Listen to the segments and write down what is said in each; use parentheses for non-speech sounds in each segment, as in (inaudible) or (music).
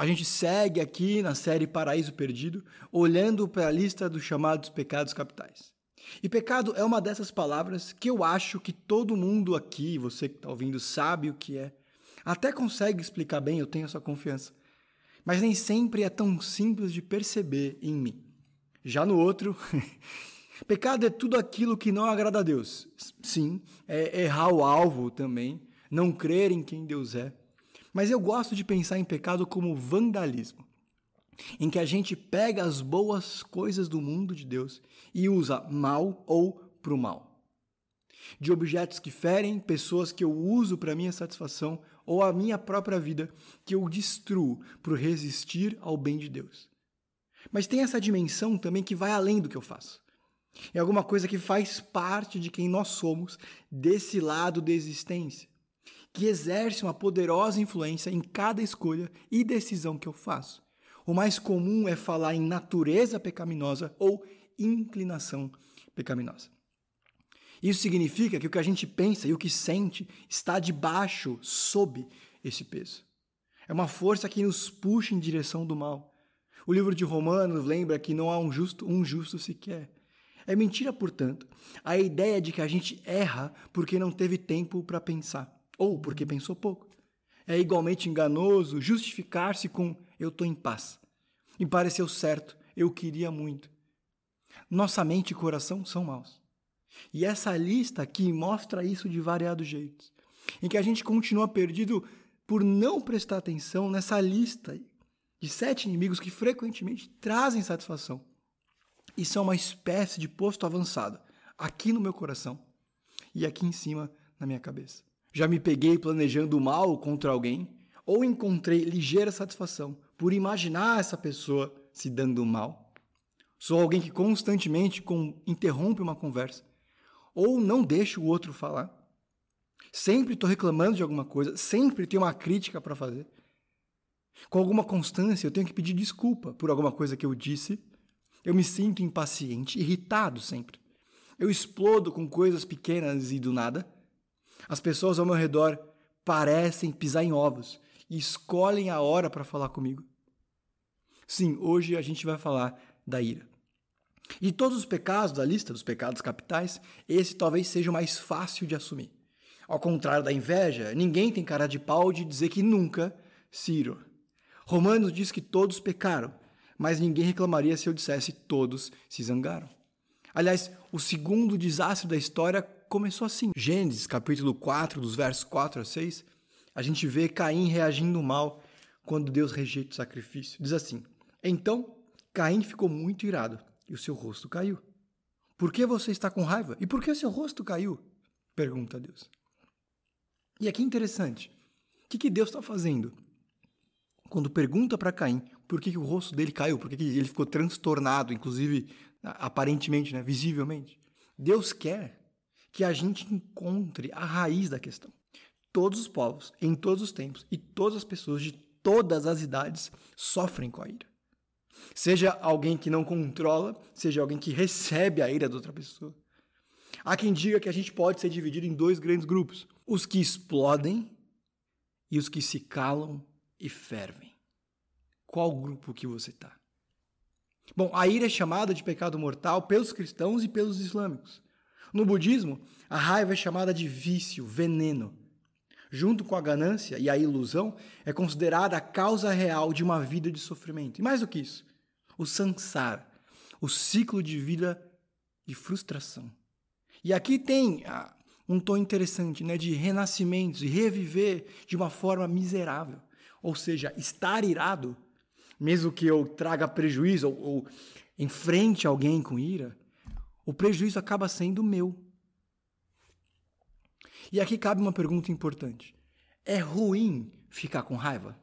A gente segue aqui na série Paraíso Perdido, olhando para a lista dos chamados pecados capitais. E pecado é uma dessas palavras que eu acho que todo mundo aqui, você que está ouvindo, sabe o que é. Até consegue explicar bem, eu tenho essa confiança. Mas nem sempre é tão simples de perceber em mim. Já no outro, (laughs) pecado é tudo aquilo que não agrada a Deus. Sim, é errar o alvo também, não crer em quem Deus é mas eu gosto de pensar em pecado como vandalismo, em que a gente pega as boas coisas do mundo de Deus e usa mal ou para o mal. De objetos que ferem, pessoas que eu uso para minha satisfação ou a minha própria vida, que eu destruo por resistir ao bem de Deus. Mas tem essa dimensão também que vai além do que eu faço. É alguma coisa que faz parte de quem nós somos, desse lado da existência que exerce uma poderosa influência em cada escolha e decisão que eu faço. O mais comum é falar em natureza pecaminosa ou inclinação pecaminosa. Isso significa que o que a gente pensa e o que sente está debaixo, sob esse peso. É uma força que nos puxa em direção do mal. O livro de Romanos lembra que não há um justo, um justo sequer. É mentira, portanto, a ideia de que a gente erra porque não teve tempo para pensar ou porque pensou pouco. É igualmente enganoso justificar-se com eu estou em paz. Me pareceu certo, eu queria muito. Nossa mente e coração são maus. E essa lista aqui mostra isso de variados jeitos, em que a gente continua perdido por não prestar atenção nessa lista de sete inimigos que frequentemente trazem satisfação e são uma espécie de posto avançado aqui no meu coração e aqui em cima na minha cabeça. Já me peguei planejando mal contra alguém ou encontrei ligeira satisfação por imaginar essa pessoa se dando mal. Sou alguém que constantemente interrompe uma conversa ou não deixa o outro falar. Sempre estou reclamando de alguma coisa, sempre tenho uma crítica para fazer. Com alguma constância, eu tenho que pedir desculpa por alguma coisa que eu disse. Eu me sinto impaciente, irritado sempre. Eu explodo com coisas pequenas e do nada. As pessoas ao meu redor parecem pisar em ovos e escolhem a hora para falar comigo. Sim, hoje a gente vai falar da ira. E todos os pecados da lista dos pecados capitais, esse talvez seja o mais fácil de assumir. Ao contrário da inveja, ninguém tem cara de pau de dizer que nunca Ciro. Romanos diz que todos pecaram, mas ninguém reclamaria se eu dissesse todos se zangaram. Aliás, o segundo desastre da história começou assim. Gênesis, capítulo 4, dos versos 4 a 6, a gente vê Caim reagindo mal quando Deus rejeita o sacrifício. Diz assim: Então Caim ficou muito irado e o seu rosto caiu. Por que você está com raiva? E por que seu rosto caiu? Pergunta Deus. E aqui é interessante. O que Deus está fazendo? Quando pergunta para Caim por que, que, o rosto dele caiu, por que, que ele ficou transtornado, inclusive aparentemente, né, visivelmente. Deus quer que a gente encontre a raiz da questão. Todos os povos, em todos os tempos e todas as pessoas de todas as idades sofrem com a ira. Seja alguém que não controla, seja alguém que recebe a ira da outra pessoa. Há quem diga que a gente pode ser dividido em dois grandes grupos: os que explodem e os que se calam e fervem. Qual grupo que você está? Bom, a ira é chamada de pecado mortal pelos cristãos e pelos islâmicos. No budismo, a raiva é chamada de vício, veneno. Junto com a ganância e a ilusão, é considerada a causa real de uma vida de sofrimento. E mais do que isso, o sansara, o ciclo de vida de frustração. E aqui tem ah, um tom interessante, né, de renascimentos e reviver de uma forma miserável. Ou seja, estar irado, mesmo que eu traga prejuízo ou, ou enfrente alguém com ira, o prejuízo acaba sendo meu. E aqui cabe uma pergunta importante: é ruim ficar com raiva?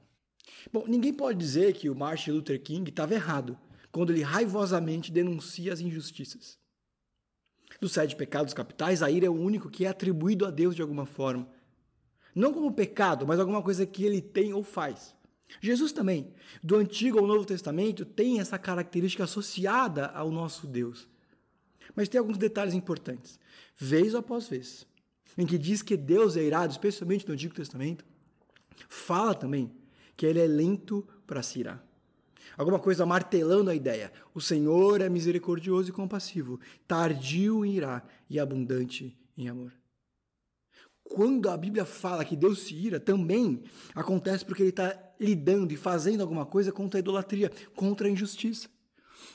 Bom, ninguém pode dizer que o Martin Luther King estava errado quando ele raivosamente denuncia as injustiças. Dos sete pecados capitais, a ira é o único que é atribuído a Deus de alguma forma. Não como pecado, mas alguma coisa que ele tem ou faz. Jesus também, do Antigo ao Novo Testamento, tem essa característica associada ao nosso Deus. Mas tem alguns detalhes importantes. Vez após vez, em que diz que Deus é irado, especialmente no Antigo Testamento, fala também que ele é lento para se irar. Alguma coisa martelando a ideia. O Senhor é misericordioso e compassivo, tardio em irá e abundante em amor. Quando a Bíblia fala que Deus se ira, também acontece porque ele está lidando e fazendo alguma coisa contra a idolatria, contra a injustiça.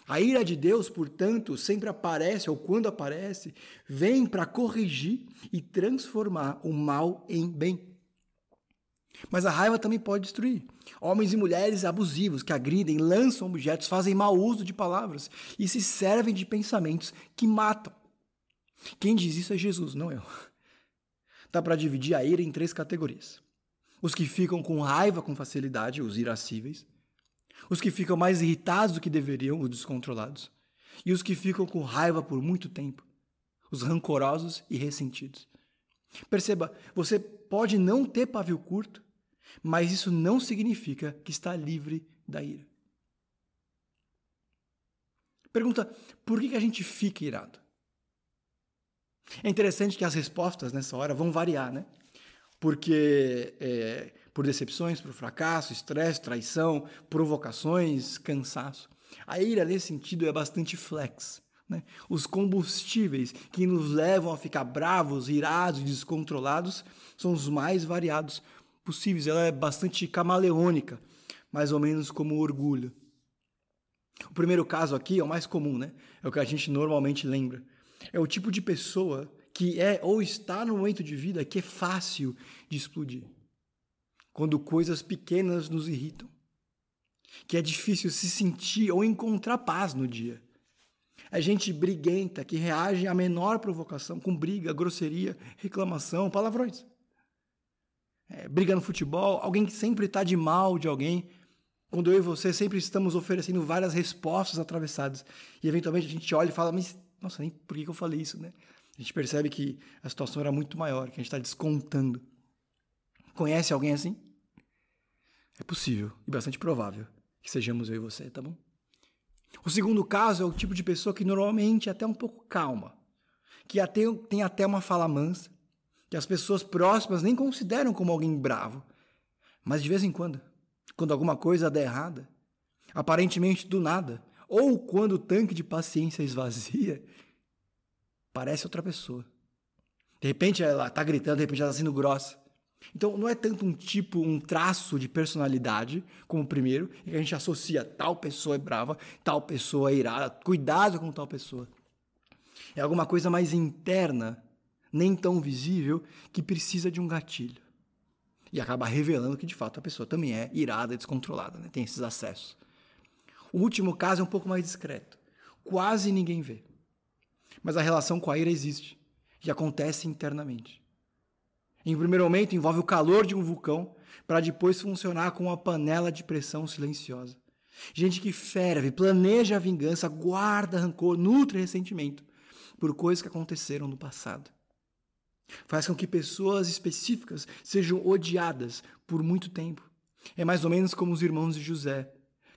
A ira de Deus, portanto, sempre aparece, ou quando aparece, vem para corrigir e transformar o mal em bem. Mas a raiva também pode destruir. Homens e mulheres abusivos que agridem, lançam objetos, fazem mau uso de palavras e se servem de pensamentos que matam. Quem diz isso é Jesus, não eu. Dá para dividir a ira em três categorias: os que ficam com raiva com facilidade, os irascíveis, os que ficam mais irritados do que deveriam, os descontrolados, e os que ficam com raiva por muito tempo, os rancorosos e ressentidos. Perceba, você pode não ter pavio curto, mas isso não significa que está livre da ira. Pergunta: por que a gente fica irado? É interessante que as respostas nessa hora vão variar, né? Porque é, por decepções, por fracasso, estresse, traição, provocações, cansaço. A ira, nesse sentido, é bastante flex. Né? Os combustíveis que nos levam a ficar bravos, irados e descontrolados são os mais variados possíveis. Ela é bastante camaleônica, mais ou menos como o orgulho. O primeiro caso aqui é o mais comum, né? É o que a gente normalmente lembra. É o tipo de pessoa que é ou está no momento de vida que é fácil de explodir quando coisas pequenas nos irritam, que é difícil se sentir ou encontrar paz no dia. É gente briguenta que reage à menor provocação com briga, grosseria, reclamação, palavrões. É, briga no futebol, alguém que sempre está de mal de alguém, quando eu e você sempre estamos oferecendo várias respostas atravessadas. E eventualmente a gente olha e fala, mas nossa, nem por que eu falei isso, né? A gente percebe que a situação era muito maior, que a gente está descontando. Conhece alguém assim? É possível e bastante provável que sejamos eu e você, tá bom? O segundo caso é o tipo de pessoa que normalmente é até um pouco calma, que até, tem até uma fala mansa, que as pessoas próximas nem consideram como alguém bravo. Mas de vez em quando, quando alguma coisa der errada, aparentemente do nada, ou quando o tanque de paciência esvazia, parece outra pessoa. De repente ela está gritando, de repente ela está sendo grossa. Então, não é tanto um tipo, um traço de personalidade como o primeiro, que a gente associa tal pessoa é brava, tal pessoa é irada, cuidado com tal pessoa. É alguma coisa mais interna, nem tão visível, que precisa de um gatilho. E acaba revelando que, de fato, a pessoa também é irada, descontrolada, né? tem esses acessos. O último caso é um pouco mais discreto. Quase ninguém vê. Mas a relação com a ira existe e acontece internamente. Em primeiro momento, envolve o calor de um vulcão, para depois funcionar como uma panela de pressão silenciosa. Gente que ferve, planeja a vingança, guarda rancor, nutre ressentimento por coisas que aconteceram no passado. Faz com que pessoas específicas sejam odiadas por muito tempo. É mais ou menos como os irmãos de José,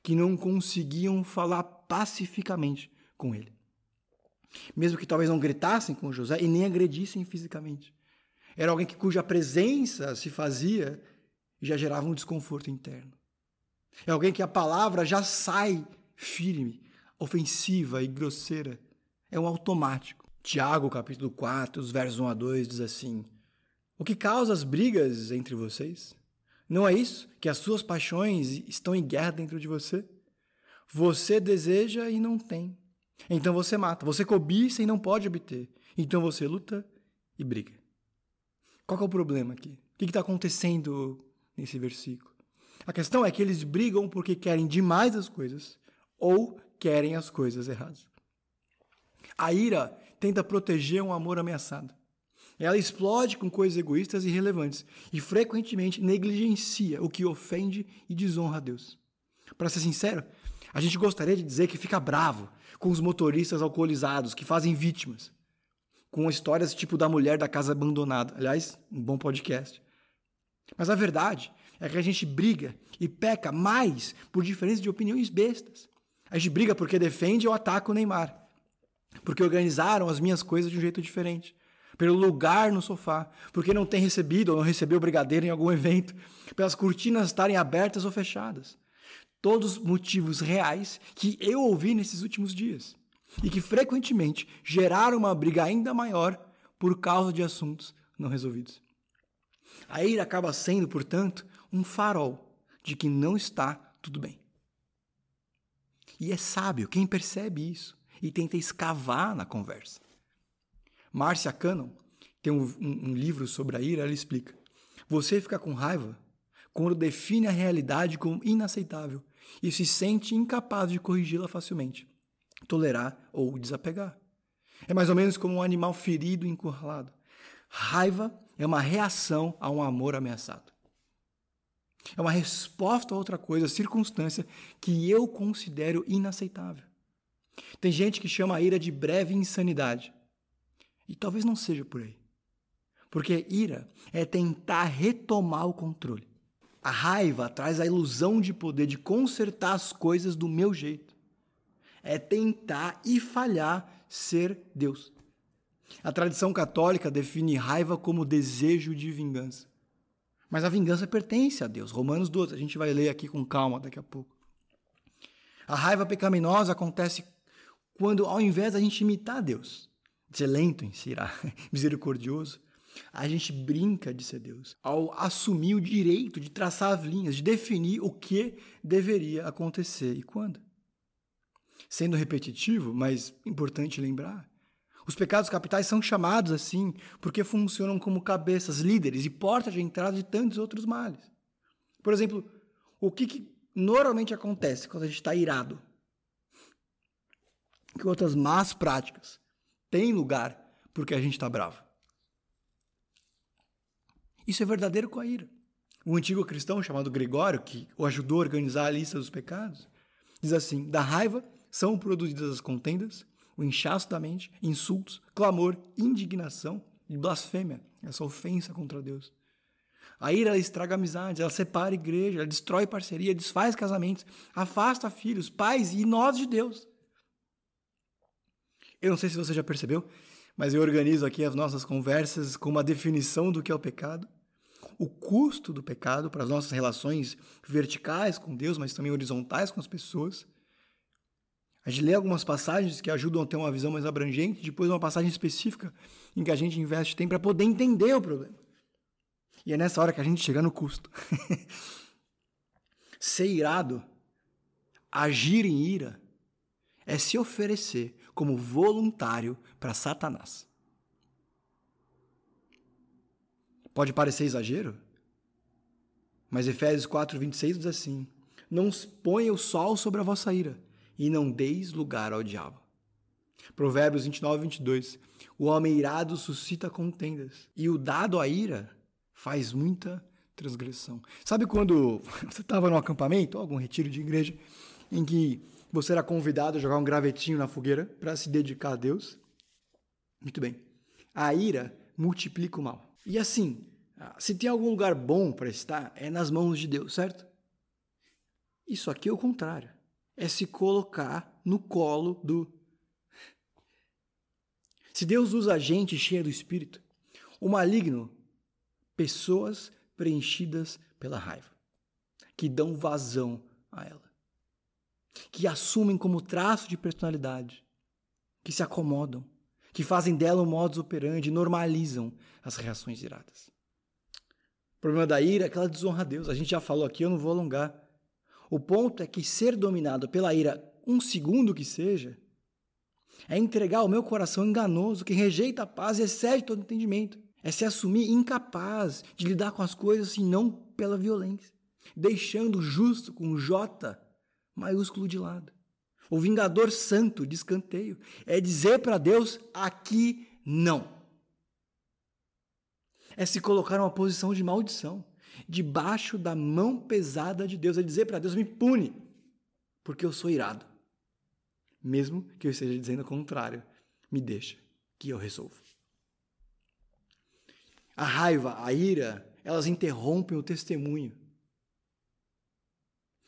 que não conseguiam falar pacificamente com ele. Mesmo que talvez não gritassem com José e nem agredissem fisicamente. Era alguém que, cuja presença se fazia e já gerava um desconforto interno. É alguém que a palavra já sai firme, ofensiva e grosseira. É um automático. Tiago, capítulo 4, os versos 1 a 2, diz assim: O que causa as brigas entre vocês? Não é isso? Que as suas paixões estão em guerra dentro de você? Você deseja e não tem. Então você mata. Você cobiça e não pode obter. Então você luta e briga. Qual é o problema aqui? O que está acontecendo nesse versículo? A questão é que eles brigam porque querem demais as coisas ou querem as coisas erradas. A ira tenta proteger um amor ameaçado. Ela explode com coisas egoístas e irrelevantes e frequentemente negligencia o que ofende e desonra a Deus. Para ser sincero, a gente gostaria de dizer que fica bravo com os motoristas alcoolizados que fazem vítimas com histórias tipo da mulher da casa abandonada. Aliás, um bom podcast. Mas a verdade é que a gente briga e peca mais por diferenças de opiniões bestas. A gente briga porque defende ou ataca o Neymar. porque organizaram as minhas coisas de um jeito diferente, pelo lugar no sofá, porque não tem recebido ou não recebeu brigadeiro em algum evento, pelas cortinas estarem abertas ou fechadas. Todos motivos reais que eu ouvi nesses últimos dias e que frequentemente geraram uma briga ainda maior por causa de assuntos não resolvidos. A ira acaba sendo, portanto, um farol de que não está tudo bem. E é sábio quem percebe isso e tenta escavar na conversa. Marcia Cannon tem um, um, um livro sobre a ira, ela explica. Você fica com raiva quando define a realidade como inaceitável e se sente incapaz de corrigi-la facilmente, tolerar ou desapegar. É mais ou menos como um animal ferido e encurralado. Raiva é uma reação a um amor ameaçado. É uma resposta a outra coisa, circunstância que eu considero inaceitável. Tem gente que chama a ira de breve insanidade. E talvez não seja por aí. Porque ira é tentar retomar o controle. A raiva traz a ilusão de poder de consertar as coisas do meu jeito. É tentar e falhar ser Deus. A tradição católica define raiva como desejo de vingança. Mas a vingança pertence a Deus. Romanos 12, a gente vai ler aqui com calma daqui a pouco. A raiva pecaminosa acontece quando, ao invés da gente imitar Deus, de ser lento em ser (laughs) misericordioso, a gente brinca de ser Deus, ao assumir o direito de traçar as linhas, de definir o que deveria acontecer e quando. Sendo repetitivo, mas importante lembrar, os pecados capitais são chamados assim porque funcionam como cabeças, líderes e portas de entrada de tantos outros males. Por exemplo, o que, que normalmente acontece quando a gente está irado? Que outras más práticas têm lugar porque a gente está bravo. Isso é verdadeiro com a ira. O antigo cristão chamado Gregório, que o ajudou a organizar a lista dos pecados, diz assim: da raiva são produzidas as contendas, o inchaço da mente, insultos, clamor, indignação e blasfêmia, essa ofensa contra Deus. A ira ela estraga amizades, ela separa a igreja, ela destrói parceria, desfaz casamentos, afasta filhos, pais e nós de Deus. Eu não sei se você já percebeu, mas eu organizo aqui as nossas conversas com uma definição do que é o pecado, o custo do pecado para as nossas relações verticais com Deus, mas também horizontais com as pessoas, a gente lê algumas passagens que ajudam a ter uma visão mais abrangente, depois uma passagem específica em que a gente investe tempo para poder entender o problema. E é nessa hora que a gente chega no custo. (laughs) Ser irado, agir em ira, é se oferecer como voluntário para Satanás. Pode parecer exagero, mas Efésios 4, 26 diz assim: Não ponha o sol sobre a vossa ira e não deis lugar ao diabo. Provérbios 29, 22. O homem irado suscita contendas, e o dado à ira faz muita transgressão. Sabe quando (laughs) você estava no acampamento, ou algum retiro de igreja, em que você era convidado a jogar um gravetinho na fogueira para se dedicar a Deus? Muito bem. A ira multiplica o mal. E assim, se tem algum lugar bom para estar, é nas mãos de Deus, certo? Isso aqui é o contrário é se colocar no colo do. Se Deus usa a gente cheia do espírito, o maligno, pessoas preenchidas pela raiva, que dão vazão a ela, que assumem como traço de personalidade, que se acomodam, que fazem dela um modus operandi, normalizam as reações iradas. O problema da ira é que ela desonra a Deus. A gente já falou aqui, eu não vou alongar. O ponto é que ser dominado pela ira, um segundo que seja, é entregar o meu coração enganoso que rejeita a paz e excede todo entendimento. É se assumir incapaz de lidar com as coisas e não pela violência, deixando justo com J maiúsculo de lado. O vingador santo de escanteio é dizer para Deus aqui não. É se colocar numa posição de maldição debaixo da mão pesada de Deus. É dizer para Deus: me pune, porque eu sou irado. Mesmo que eu esteja dizendo o contrário, me deixa, que eu resolvo. A raiva, a ira, elas interrompem o testemunho.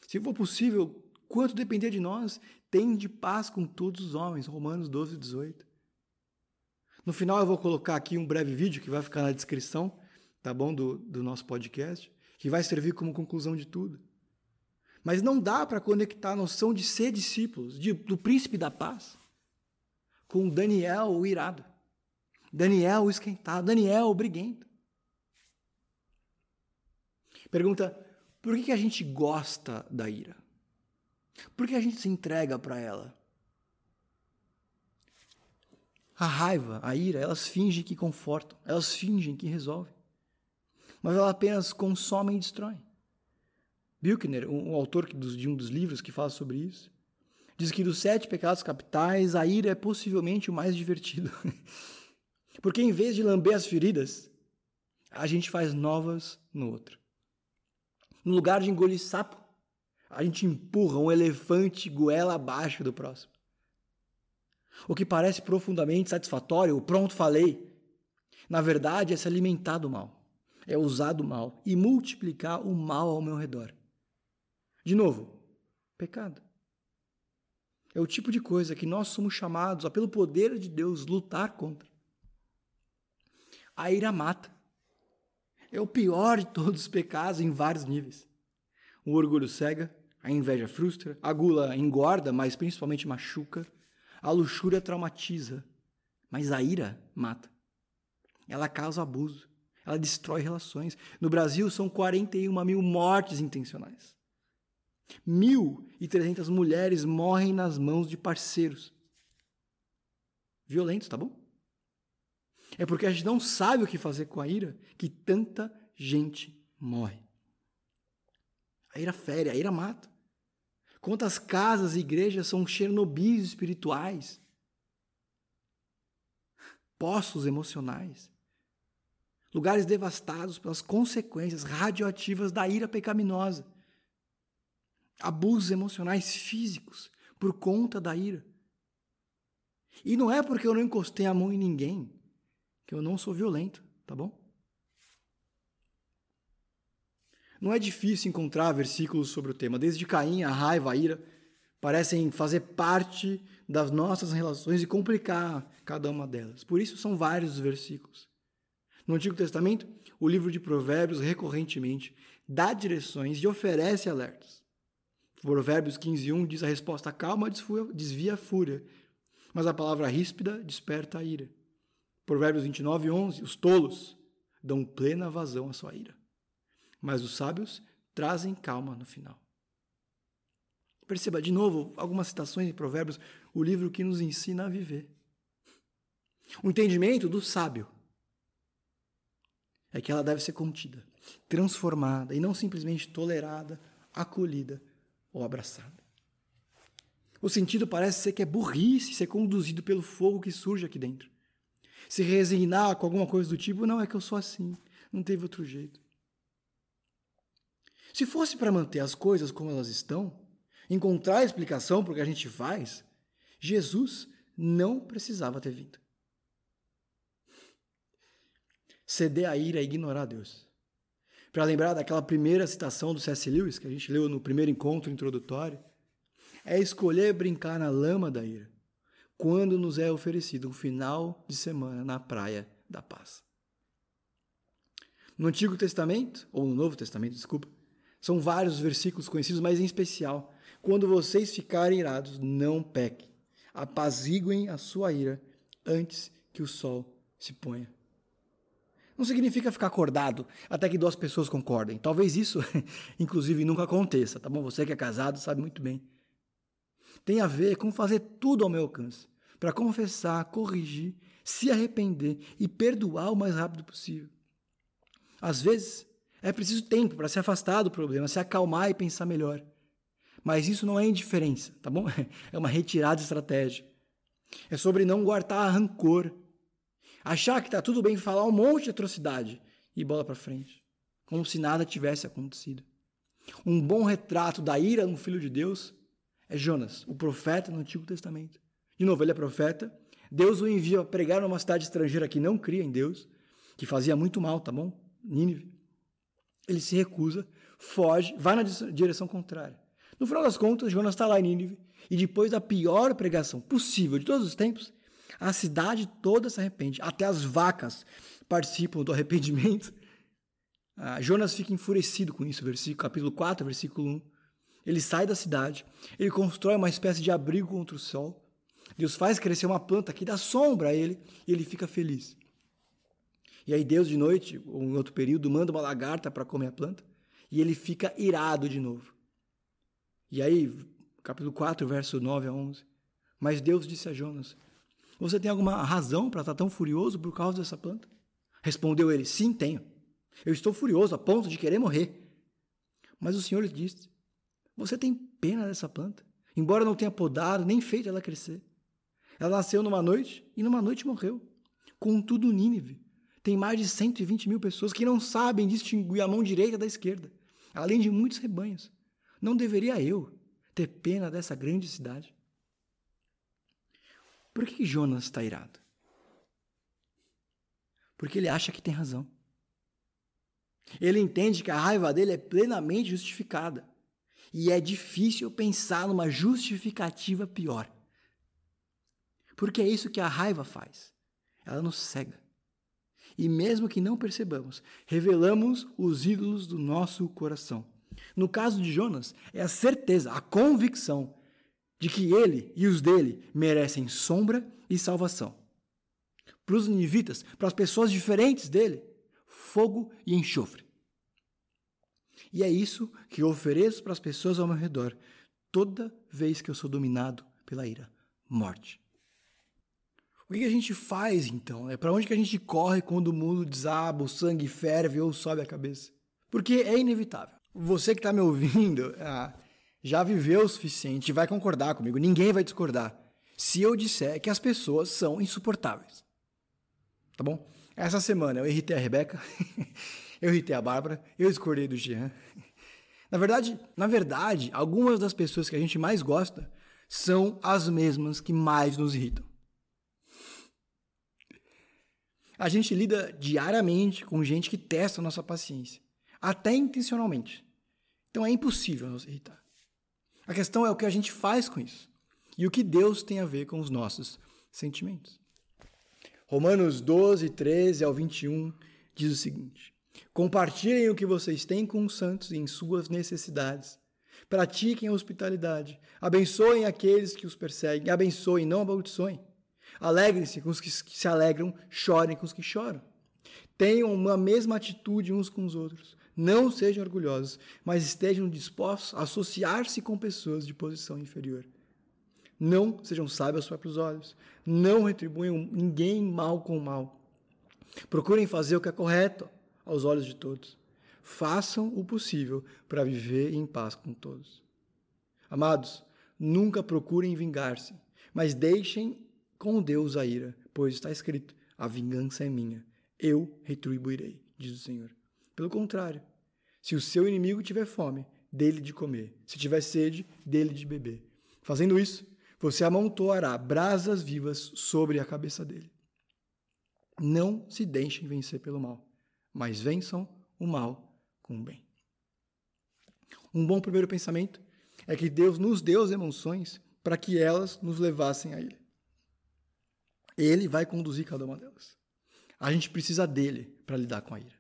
Se for possível, quanto depender de nós, tem de paz com todos os homens. Romanos 12, 18. No final eu vou colocar aqui um breve vídeo que vai ficar na descrição, tá bom, do, do nosso podcast, que vai servir como conclusão de tudo. Mas não dá para conectar a noção de ser discípulos, de, do príncipe da paz, com Daniel o irado, Daniel o esquentado, Daniel o briguento. Pergunta: por que, que a gente gosta da ira? Por que a gente se entrega para ela? A raiva, a ira, elas fingem que confortam, elas fingem que resolvem. Mas elas apenas consomem e destroem. Buchner, um, um autor de um dos livros que fala sobre isso, diz que dos sete pecados capitais, a ira é possivelmente o mais divertido. (laughs) Porque em vez de lamber as feridas, a gente faz novas no outro. No lugar de engolir sapo, a gente empurra um elefante goela abaixo do próximo. O que parece profundamente satisfatório, o pronto falei, na verdade é se alimentar do mal, é usar do mal e multiplicar o mal ao meu redor. De novo, pecado. É o tipo de coisa que nós somos chamados, a, pelo poder de Deus, lutar contra. A ira mata. É o pior de todos os pecados em vários níveis. O orgulho cega, a inveja frustra, a gula engorda, mas principalmente machuca, a luxúria traumatiza, mas a ira mata. Ela causa abuso, ela destrói relações. No Brasil, são 41 mil mortes intencionais. 1.300 mulheres morrem nas mãos de parceiros violentos, tá bom? É porque a gente não sabe o que fazer com a ira que tanta gente morre. A ira fere, a ira mata. Quantas casas e igrejas são Chernobis espirituais? Poços emocionais. Lugares devastados pelas consequências radioativas da ira pecaminosa. Abusos emocionais físicos por conta da ira. E não é porque eu não encostei a mão em ninguém que eu não sou violento, tá bom? Não é difícil encontrar versículos sobre o tema. Desde Caim, a raiva, a ira, parecem fazer parte das nossas relações e complicar cada uma delas. Por isso são vários os versículos. No Antigo Testamento, o livro de Provérbios recorrentemente dá direções e oferece alertas. Provérbios 15:1 diz a resposta calma desvia a fúria, mas a palavra ríspida desperta a ira. Provérbios 29:11 os tolos dão plena vazão à sua ira mas os sábios trazem calma no final. Perceba de novo algumas citações de Provérbios, o livro que nos ensina a viver. O entendimento do sábio é que ela deve ser contida, transformada e não simplesmente tolerada, acolhida ou abraçada. O sentido parece ser que é burrice ser conduzido pelo fogo que surge aqui dentro. Se resignar com alguma coisa do tipo, não é que eu sou assim, não teve outro jeito. Se fosse para manter as coisas como elas estão, encontrar a explicação para o que a gente faz, Jesus não precisava ter vindo. Ceder à ira é ignorar Deus. Para lembrar daquela primeira citação do C.S. Lewis, que a gente leu no primeiro encontro introdutório, é escolher brincar na lama da ira, quando nos é oferecido um final de semana na praia da paz. No Antigo Testamento, ou no Novo Testamento, desculpa, são vários versículos conhecidos, mas em especial, quando vocês ficarem irados, não pequem. Apaziguem a sua ira antes que o sol se ponha. Não significa ficar acordado até que duas pessoas concordem. Talvez isso, (laughs) inclusive, nunca aconteça, tá bom? Você que é casado sabe muito bem. Tem a ver com fazer tudo ao meu alcance para confessar, corrigir, se arrepender e perdoar o mais rápido possível. Às vezes, é preciso tempo para se afastar do problema, se acalmar e pensar melhor. Mas isso não é indiferença, tá bom? (laughs) É uma retirada estratégica. É sobre não guardar rancor. Achar que tá tudo bem falar um monte de atrocidade e bola para frente, como se nada tivesse acontecido. Um bom retrato da ira no filho de Deus é Jonas, o profeta no Antigo Testamento. De novo, ele é profeta. Deus o envia a pregar numa cidade estrangeira que não cria em Deus, que fazia muito mal, tá bom? Nínive. Ele se recusa, foge, vai na direção contrária. No final das contas, Jonas está lá em Nínive e depois da pior pregação possível de todos os tempos, a cidade toda se arrepende, até as vacas participam do (laughs) arrependimento. Ah, Jonas fica enfurecido com isso, versículo, capítulo 4, versículo 1. Ele sai da cidade, ele constrói uma espécie de abrigo contra o sol. Deus faz crescer uma planta que dá sombra a ele e ele fica feliz. E aí Deus de noite, ou em outro período, manda uma lagarta para comer a planta e ele fica irado de novo. E aí, capítulo 4, verso 9 a 11. Mas Deus disse a Jonas: Você tem alguma razão para estar tão furioso por causa dessa planta? Respondeu ele: Sim, tenho. Eu estou furioso a ponto de querer morrer. Mas o Senhor lhe disse: Você tem pena dessa planta, embora não tenha podado nem feito ela crescer. Ela nasceu numa noite e numa noite morreu. Contudo, Nínive tem mais de 120 mil pessoas que não sabem distinguir a mão direita da esquerda, além de muitos rebanhos. Não deveria eu ter pena dessa grande cidade? Por que Jonas está irado? Porque ele acha que tem razão. Ele entende que a raiva dele é plenamente justificada. E é difícil pensar numa justificativa pior. Porque é isso que a raiva faz. Ela nos cega. E mesmo que não percebamos, revelamos os ídolos do nosso coração. No caso de Jonas, é a certeza, a convicção de que ele e os dele merecem sombra e salvação. Para os ninivitas, para as pessoas diferentes dele, fogo e enxofre. E é isso que eu ofereço para as pessoas ao meu redor toda vez que eu sou dominado pela ira, morte. O que a gente faz então? É para onde que a gente corre quando o mundo desaba, o sangue ferve ou sobe a cabeça? Porque é inevitável. Você que está me ouvindo (laughs) ah, já viveu o suficiente vai concordar comigo. Ninguém vai discordar se eu disser que as pessoas são insuportáveis. Tá bom? Essa semana eu irritei a Rebeca, (laughs) eu irritei a Bárbara, eu discordei do Jean. (laughs) Na verdade, na verdade, algumas das pessoas que a gente mais gosta são as mesmas que mais nos irritam. A gente lida diariamente com gente que testa a nossa paciência, até intencionalmente. Então é impossível nos irritar. A questão é o que a gente faz com isso e o que Deus tem a ver com os nossos sentimentos. Romanos 12, 13 ao 21 diz o seguinte: Compartilhem o que vocês têm com os santos em suas necessidades. Pratiquem a hospitalidade. Abençoem aqueles que os perseguem. Abençoem, não amaldiçoem. Alegrem-se com os que se alegram, chorem com os que choram. Tenham uma mesma atitude uns com os outros. Não sejam orgulhosos, mas estejam dispostos a associar-se com pessoas de posição inferior. Não sejam sábios aos próprios olhos. Não retribuam ninguém mal com mal. Procurem fazer o que é correto aos olhos de todos. Façam o possível para viver em paz com todos. Amados, nunca procurem vingar-se, mas deixem com Deus a ira, pois está escrito: a vingança é minha, eu retribuirei, diz o Senhor. Pelo contrário, se o seu inimigo tiver fome, dele de comer, se tiver sede, dele de beber. Fazendo isso, você amontoará brasas vivas sobre a cabeça dele. Não se deixem vencer pelo mal, mas vençam o mal com o bem. Um bom primeiro pensamento é que Deus nos deu as emoções para que elas nos levassem a Ele. Ele vai conduzir cada uma delas. A gente precisa dele para lidar com a ira.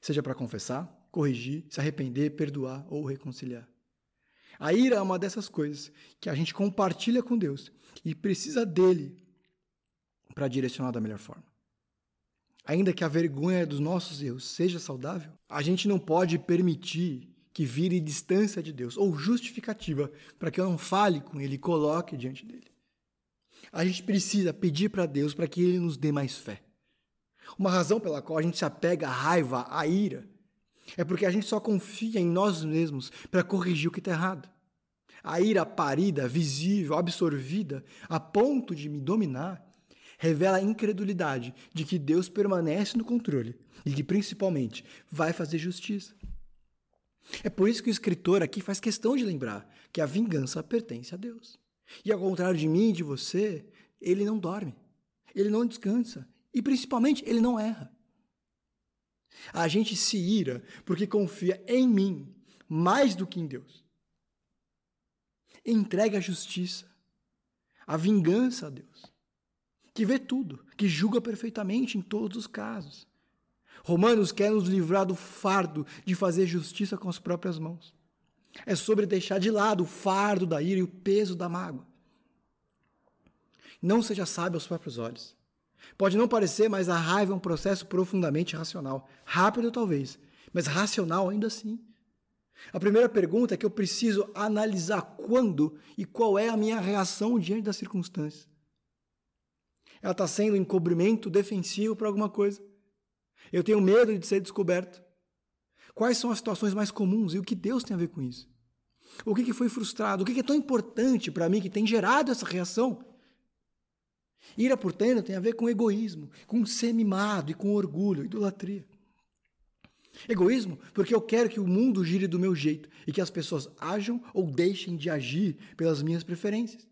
Seja para confessar, corrigir, se arrepender, perdoar ou reconciliar. A ira é uma dessas coisas que a gente compartilha com Deus e precisa dele para direcionar da melhor forma. Ainda que a vergonha dos nossos erros seja saudável, a gente não pode permitir que vire distância de Deus ou justificativa para que eu não fale com ele e coloque diante dele. A gente precisa pedir para Deus para que Ele nos dê mais fé. Uma razão pela qual a gente se apega à raiva, à ira, é porque a gente só confia em nós mesmos para corrigir o que está errado. A ira parida, visível, absorvida, a ponto de me dominar, revela a incredulidade de que Deus permanece no controle e que, principalmente, vai fazer justiça. É por isso que o escritor aqui faz questão de lembrar que a vingança pertence a Deus. E ao contrário de mim e de você, ele não dorme, ele não descansa e principalmente ele não erra. A gente se ira porque confia em mim mais do que em Deus. entregue a justiça, a vingança a Deus, que vê tudo, que julga perfeitamente em todos os casos. Romanos quer nos livrar do fardo de fazer justiça com as próprias mãos. É sobre deixar de lado o fardo da ira e o peso da mágoa. Não seja sábio aos próprios olhos. Pode não parecer, mas a raiva é um processo profundamente racional. Rápido, talvez, mas racional ainda assim. A primeira pergunta é que eu preciso analisar quando e qual é a minha reação diante das circunstâncias. Ela está sendo um encobrimento defensivo para alguma coisa. Eu tenho medo de ser descoberto. Quais são as situações mais comuns e o que Deus tem a ver com isso? O que, foi frustrado? O que, é tão importante para mim que tem gerado essa reação? Ira, portanto, tem a ver com egoísmo, com ser mimado e com orgulho, idolatria. Egoísmo, porque eu quero que o mundo gire do meu jeito e que as pessoas ajam ou deixem de agir pelas minhas preferências.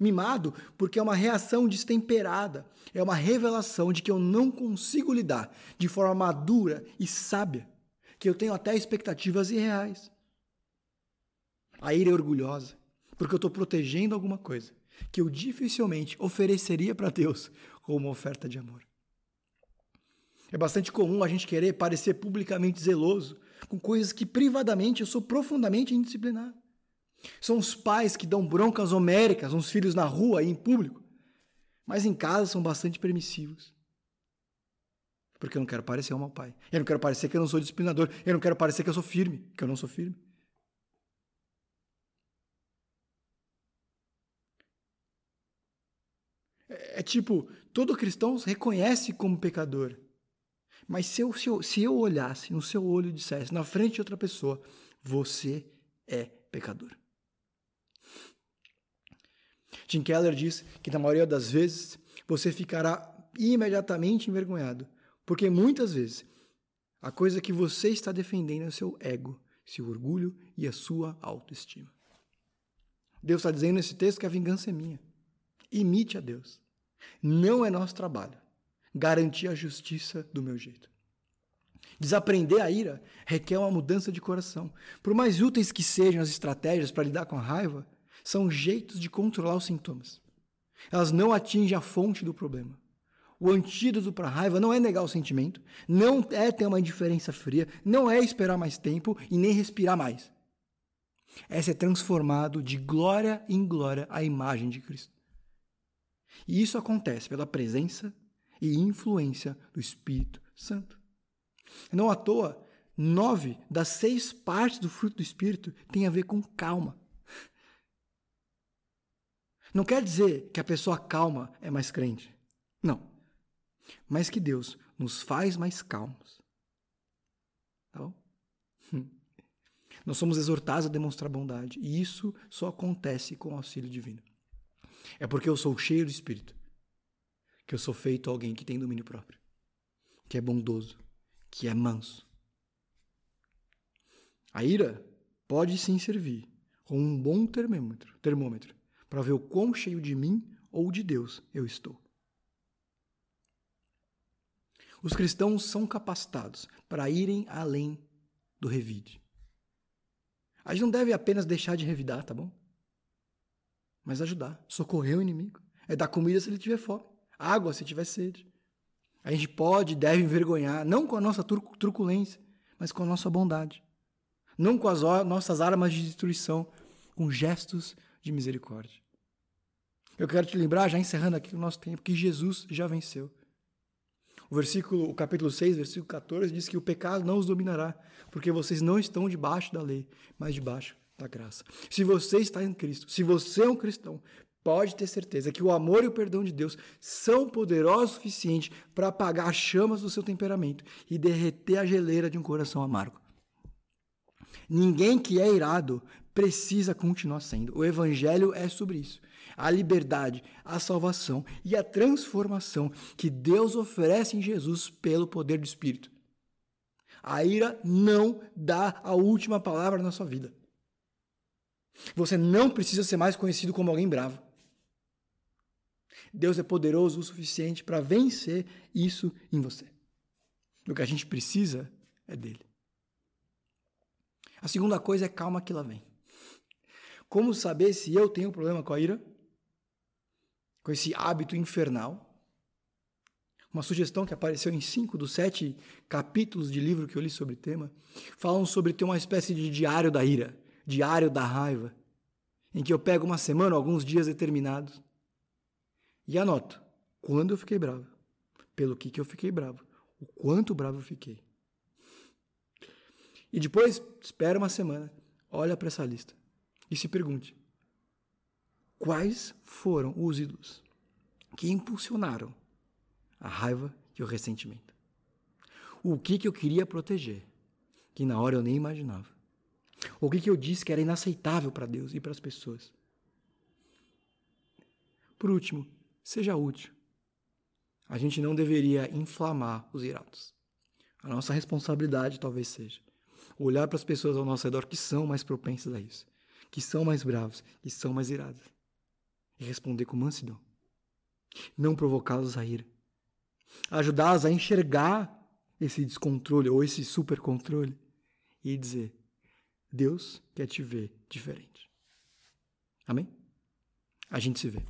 Mimado, porque é uma reação destemperada, é uma revelação de que eu não consigo lidar de forma madura e sábia, que eu tenho até expectativas irreais. A ira é orgulhosa, porque eu estou protegendo alguma coisa que eu dificilmente ofereceria para Deus como uma oferta de amor. É bastante comum a gente querer parecer publicamente zeloso com coisas que privadamente eu sou profundamente indisciplinado. São os pais que dão broncas homéricas uns filhos na rua e em público, mas em casa são bastante permissivos. Porque eu não quero parecer um mau pai. Eu não quero parecer que eu não sou disciplinador. Eu não quero parecer que eu sou firme, que eu não sou firme. É, é tipo, todo cristão se reconhece como pecador. Mas se eu, se, eu, se eu olhasse no seu olho e dissesse, na frente de outra pessoa, você é pecador. Tim Keller diz que na maioria das vezes você ficará imediatamente envergonhado, porque muitas vezes a coisa que você está defendendo é o seu ego, seu orgulho e a sua autoestima. Deus está dizendo nesse texto que a vingança é minha. Imite a Deus. Não é nosso trabalho garantir a justiça do meu jeito. Desaprender a ira requer uma mudança de coração. Por mais úteis que sejam as estratégias para lidar com a raiva, são jeitos de controlar os sintomas. Elas não atingem a fonte do problema. O antídoto para a raiva não é negar o sentimento, não é ter uma indiferença fria, não é esperar mais tempo e nem respirar mais. É ser transformado de glória em glória à imagem de Cristo. E isso acontece pela presença e influência do Espírito Santo. Não à toa, nove das seis partes do fruto do Espírito têm a ver com calma. Não quer dizer que a pessoa calma é mais crente. Não. Mas que Deus nos faz mais calmos. Tá bom? Nós somos exortados a demonstrar bondade. E isso só acontece com o auxílio divino. É porque eu sou cheio do Espírito que eu sou feito alguém que tem domínio próprio, que é bondoso, que é manso. A ira pode sim servir como um bom termômetro, termômetro para ver o quão cheio de mim ou de Deus eu estou. Os cristãos são capacitados para irem além do revide. A gente não deve apenas deixar de revidar, tá bom? Mas ajudar, socorrer o inimigo. É dar comida se ele tiver fome água se tiver sede. A gente pode e deve envergonhar, não com a nossa truculência, mas com a nossa bondade. Não com as nossas armas de destruição, com gestos de misericórdia. Eu quero te lembrar, já encerrando aqui o nosso tempo, que Jesus já venceu. O versículo, o capítulo 6, versículo 14 diz que o pecado não os dominará, porque vocês não estão debaixo da lei, mas debaixo da graça. Se você está em Cristo, se você é um cristão, pode ter certeza que o amor e o perdão de Deus são poderosos o suficiente para apagar as chamas do seu temperamento e derreter a geleira de um coração amargo. Ninguém que é irado precisa continuar sendo. O Evangelho é sobre isso. A liberdade, a salvação e a transformação que Deus oferece em Jesus pelo poder do Espírito. A ira não dá a última palavra na sua vida. Você não precisa ser mais conhecido como alguém bravo. Deus é poderoso o suficiente para vencer isso em você. O que a gente precisa é dele. A segunda coisa é calma que lá vem. Como saber se eu tenho problema com a ira? Com esse hábito infernal? Uma sugestão que apareceu em cinco dos sete capítulos de livro que eu li sobre o tema, falam sobre ter uma espécie de diário da ira, diário da raiva, em que eu pego uma semana, alguns dias determinados, e anoto quando eu fiquei bravo, pelo que, que eu fiquei bravo, o quanto bravo eu fiquei. E depois, espera uma semana, olha para essa lista e se pergunte: quais foram os ídolos que impulsionaram a raiva e o ressentimento? O que, que eu queria proteger, que na hora eu nem imaginava? O que, que eu disse que era inaceitável para Deus e para as pessoas? Por último, seja útil. A gente não deveria inflamar os irados. A nossa responsabilidade talvez seja olhar para as pessoas ao nosso redor que são mais propensas a isso, que são mais bravos, que são mais irados, e responder com mansidão. Não provocá-los a ira. Ajudá-los a enxergar esse descontrole ou esse supercontrole e dizer: Deus quer te ver diferente. Amém? A gente se vê.